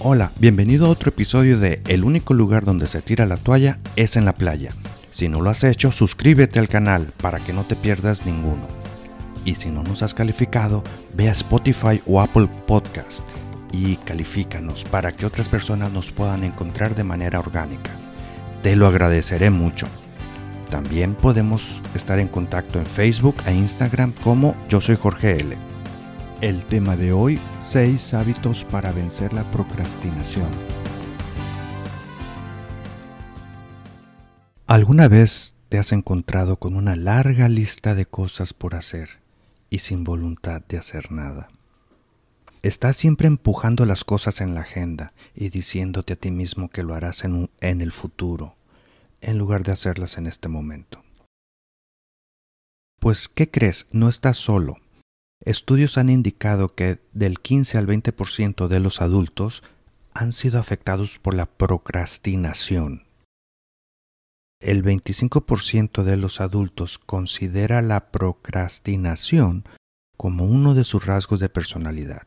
Hola, bienvenido a otro episodio de El único lugar donde se tira la toalla es en la playa. Si no lo has hecho, suscríbete al canal para que no te pierdas ninguno. Y si no nos has calificado, ve a Spotify o Apple Podcast y califícanos para que otras personas nos puedan encontrar de manera orgánica. Te lo agradeceré mucho. También podemos estar en contacto en Facebook e Instagram como Yo Soy Jorge L. El tema de hoy, 6 hábitos para vencer la procrastinación. ¿Alguna vez te has encontrado con una larga lista de cosas por hacer y sin voluntad de hacer nada? Estás siempre empujando las cosas en la agenda y diciéndote a ti mismo que lo harás en, en el futuro, en lugar de hacerlas en este momento. Pues, ¿qué crees? No estás solo. Estudios han indicado que del 15 al 20% de los adultos han sido afectados por la procrastinación. El 25% de los adultos considera la procrastinación como uno de sus rasgos de personalidad.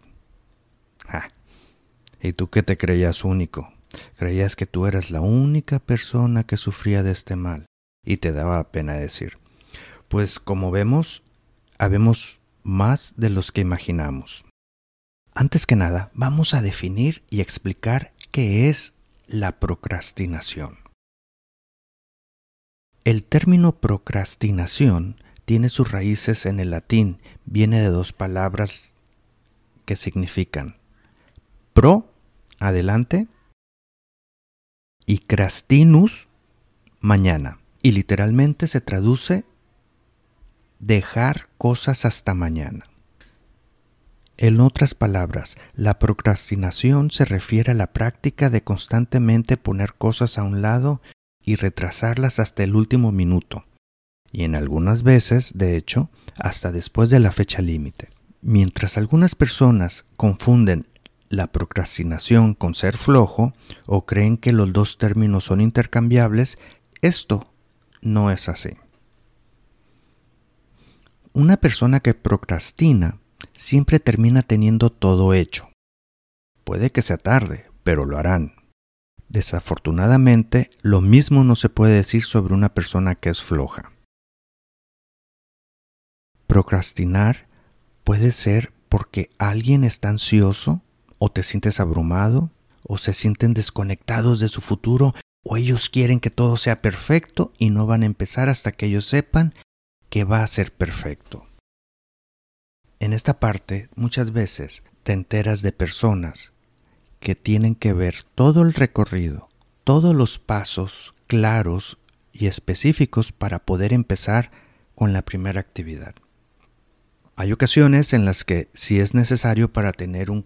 ¿Y tú qué te creías único? Creías que tú eras la única persona que sufría de este mal y te daba pena decir. Pues como vemos, habemos más de los que imaginamos. Antes que nada, vamos a definir y explicar qué es la procrastinación. El término procrastinación tiene sus raíces en el latín, viene de dos palabras que significan pro, adelante, y crastinus, mañana. Y literalmente se traduce dejar cosas hasta mañana. En otras palabras, la procrastinación se refiere a la práctica de constantemente poner cosas a un lado y retrasarlas hasta el último minuto, y en algunas veces, de hecho, hasta después de la fecha límite. Mientras algunas personas confunden la procrastinación con ser flojo o creen que los dos términos son intercambiables, esto no es así. Una persona que procrastina siempre termina teniendo todo hecho. Puede que sea tarde, pero lo harán. Desafortunadamente, lo mismo no se puede decir sobre una persona que es floja. Procrastinar puede ser porque alguien está ansioso o te sientes abrumado, o se sienten desconectados de su futuro, o ellos quieren que todo sea perfecto y no van a empezar hasta que ellos sepan que va a ser perfecto. En esta parte muchas veces te enteras de personas que tienen que ver todo el recorrido, todos los pasos claros y específicos para poder empezar con la primera actividad. Hay ocasiones en las que si es necesario para tener un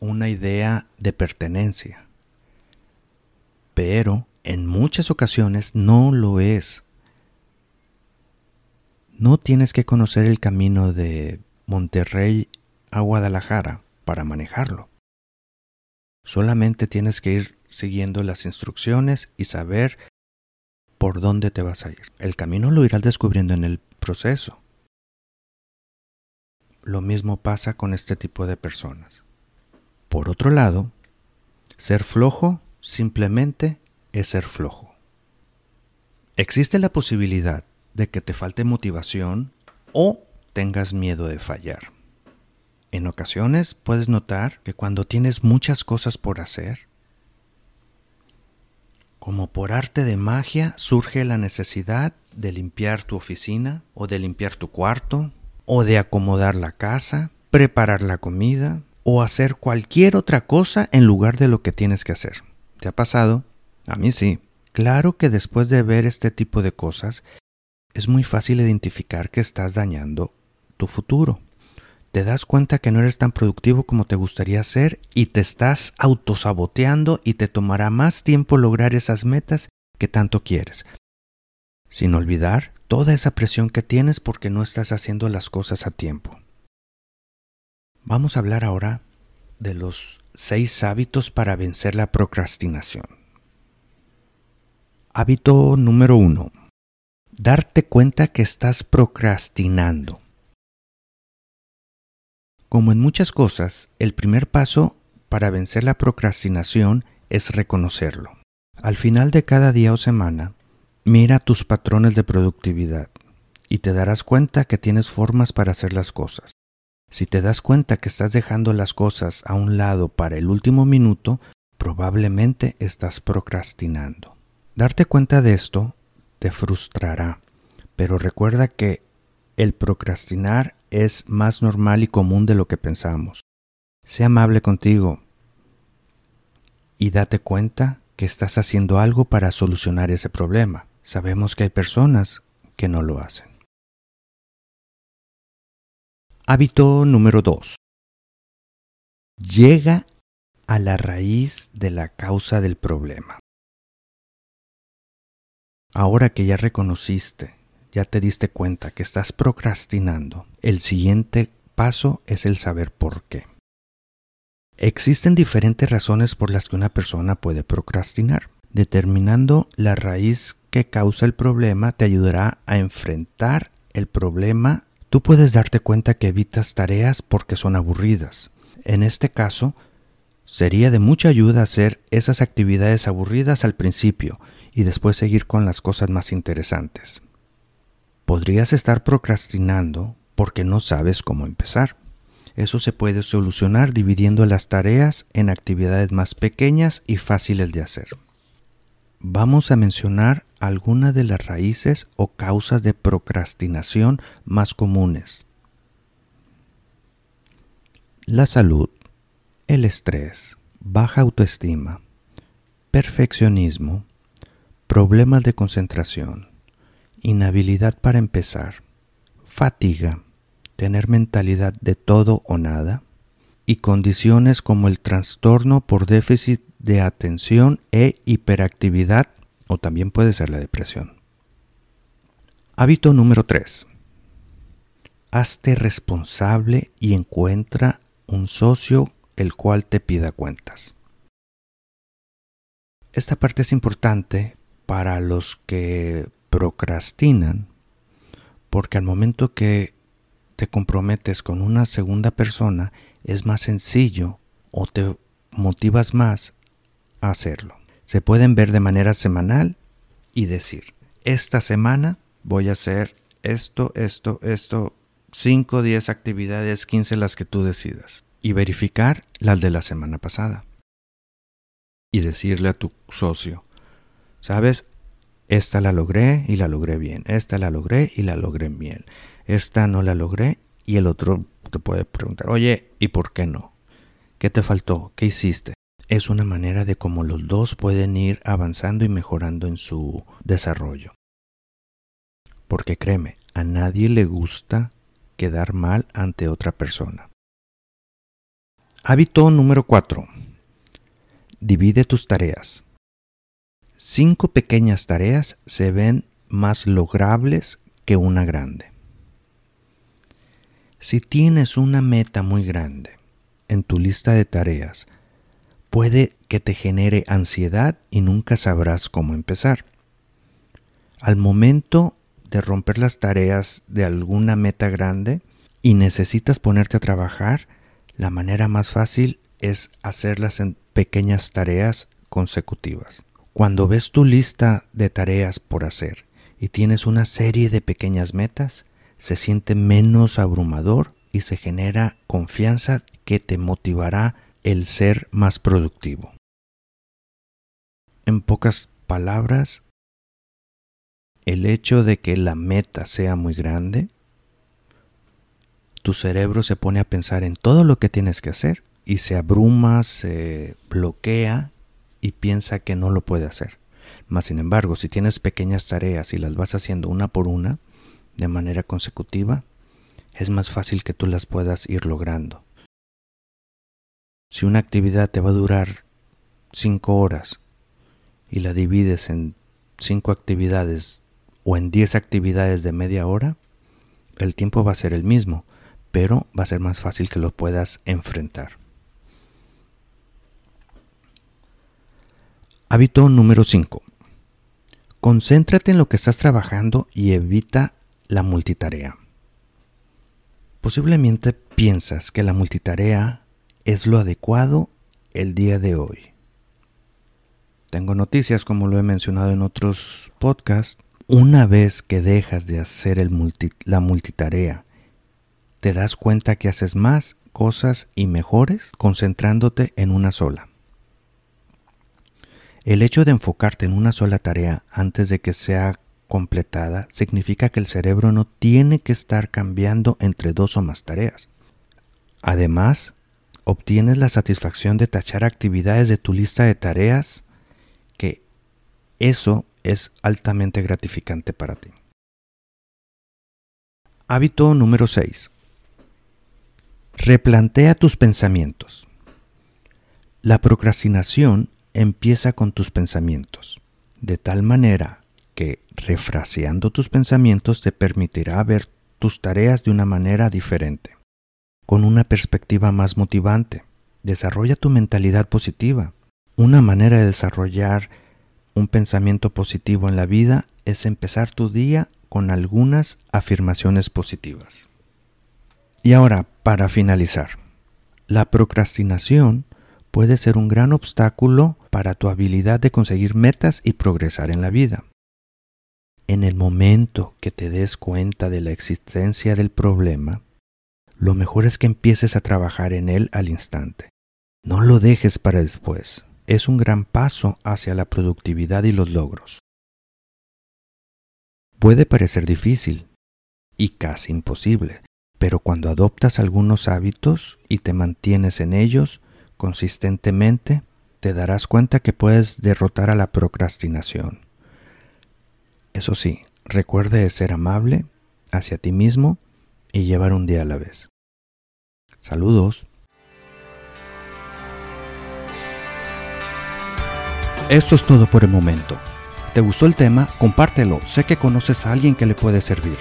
una idea de pertenencia. Pero en muchas ocasiones no lo es. No tienes que conocer el camino de Monterrey a Guadalajara para manejarlo. Solamente tienes que ir siguiendo las instrucciones y saber por dónde te vas a ir. El camino lo irás descubriendo en el proceso. Lo mismo pasa con este tipo de personas. Por otro lado, ser flojo simplemente es ser flojo. Existe la posibilidad de que te falte motivación o tengas miedo de fallar. En ocasiones puedes notar que cuando tienes muchas cosas por hacer, como por arte de magia surge la necesidad de limpiar tu oficina o de limpiar tu cuarto o de acomodar la casa, preparar la comida, o hacer cualquier otra cosa en lugar de lo que tienes que hacer. ¿Te ha pasado? A mí sí. Claro que después de ver este tipo de cosas, es muy fácil identificar que estás dañando tu futuro. Te das cuenta que no eres tan productivo como te gustaría ser y te estás autosaboteando y te tomará más tiempo lograr esas metas que tanto quieres. Sin olvidar toda esa presión que tienes porque no estás haciendo las cosas a tiempo. Vamos a hablar ahora de los seis hábitos para vencer la procrastinación. Hábito número uno. Darte cuenta que estás procrastinando. Como en muchas cosas, el primer paso para vencer la procrastinación es reconocerlo. Al final de cada día o semana, mira tus patrones de productividad y te darás cuenta que tienes formas para hacer las cosas. Si te das cuenta que estás dejando las cosas a un lado para el último minuto, probablemente estás procrastinando. Darte cuenta de esto te frustrará, pero recuerda que el procrastinar es más normal y común de lo que pensamos. Sé amable contigo y date cuenta que estás haciendo algo para solucionar ese problema. Sabemos que hay personas que no lo hacen. Hábito número 2. Llega a la raíz de la causa del problema. Ahora que ya reconociste, ya te diste cuenta que estás procrastinando, el siguiente paso es el saber por qué. Existen diferentes razones por las que una persona puede procrastinar. Determinando la raíz que causa el problema te ayudará a enfrentar el problema Tú puedes darte cuenta que evitas tareas porque son aburridas. En este caso, sería de mucha ayuda hacer esas actividades aburridas al principio y después seguir con las cosas más interesantes. Podrías estar procrastinando porque no sabes cómo empezar. Eso se puede solucionar dividiendo las tareas en actividades más pequeñas y fáciles de hacer. Vamos a mencionar algunas de las raíces o causas de procrastinación más comunes. La salud, el estrés, baja autoestima, perfeccionismo, problemas de concentración, inhabilidad para empezar, fatiga, tener mentalidad de todo o nada, y condiciones como el trastorno por déficit de atención e hiperactividad o también puede ser la depresión. Hábito número 3. Hazte responsable y encuentra un socio el cual te pida cuentas. Esta parte es importante para los que procrastinan porque al momento que te comprometes con una segunda persona es más sencillo o te motivas más a hacerlo se pueden ver de manera semanal y decir, esta semana voy a hacer esto, esto, esto, 5, 10 actividades, 15 las que tú decidas. Y verificar las de la semana pasada. Y decirle a tu socio, ¿sabes? Esta la logré y la logré bien. Esta la logré y la logré bien. Esta no la logré y el otro te puede preguntar, oye, ¿y por qué no? ¿Qué te faltó? ¿Qué hiciste? es una manera de cómo los dos pueden ir avanzando y mejorando en su desarrollo. Porque créeme, a nadie le gusta quedar mal ante otra persona. Hábito número 4. Divide tus tareas. Cinco pequeñas tareas se ven más logrables que una grande. Si tienes una meta muy grande en tu lista de tareas, puede que te genere ansiedad y nunca sabrás cómo empezar. Al momento de romper las tareas de alguna meta grande y necesitas ponerte a trabajar, la manera más fácil es hacerlas en pequeñas tareas consecutivas. Cuando ves tu lista de tareas por hacer y tienes una serie de pequeñas metas, se siente menos abrumador y se genera confianza que te motivará el ser más productivo. En pocas palabras, el hecho de que la meta sea muy grande, tu cerebro se pone a pensar en todo lo que tienes que hacer y se abruma, se bloquea y piensa que no lo puede hacer. Mas sin embargo, si tienes pequeñas tareas y las vas haciendo una por una, de manera consecutiva, es más fácil que tú las puedas ir logrando. Si una actividad te va a durar 5 horas y la divides en 5 actividades o en 10 actividades de media hora, el tiempo va a ser el mismo, pero va a ser más fácil que lo puedas enfrentar. Hábito número 5. Concéntrate en lo que estás trabajando y evita la multitarea. Posiblemente piensas que la multitarea es lo adecuado el día de hoy. Tengo noticias como lo he mencionado en otros podcasts. Una vez que dejas de hacer el la multitarea, te das cuenta que haces más cosas y mejores concentrándote en una sola. El hecho de enfocarte en una sola tarea antes de que sea completada significa que el cerebro no tiene que estar cambiando entre dos o más tareas. Además, obtienes la satisfacción de tachar actividades de tu lista de tareas, que eso es altamente gratificante para ti. Hábito número 6. Replantea tus pensamientos. La procrastinación empieza con tus pensamientos, de tal manera que refraseando tus pensamientos te permitirá ver tus tareas de una manera diferente, con una perspectiva más motivante. Desarrolla tu mentalidad positiva. Una manera de desarrollar un pensamiento positivo en la vida es empezar tu día con algunas afirmaciones positivas. Y ahora, para finalizar, la procrastinación puede ser un gran obstáculo para tu habilidad de conseguir metas y progresar en la vida. En el momento que te des cuenta de la existencia del problema, lo mejor es que empieces a trabajar en él al instante. No lo dejes para después. Es un gran paso hacia la productividad y los logros. Puede parecer difícil y casi imposible, pero cuando adoptas algunos hábitos y te mantienes en ellos consistentemente, te darás cuenta que puedes derrotar a la procrastinación. Eso sí, recuerde ser amable hacia ti mismo y llevar un día a la vez. Saludos. Esto es todo por el momento. ¿Te gustó el tema? Compártelo. Sé que conoces a alguien que le puede servir.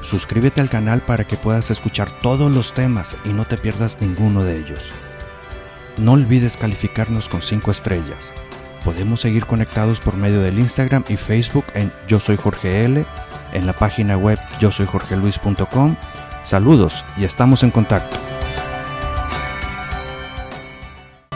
Suscríbete al canal para que puedas escuchar todos los temas y no te pierdas ninguno de ellos. No olvides calificarnos con 5 estrellas. Podemos seguir conectados por medio del Instagram y Facebook en Yo Soy Jorge L, en la página web yo soy Jorge Luis.com. Saludos y estamos en contacto.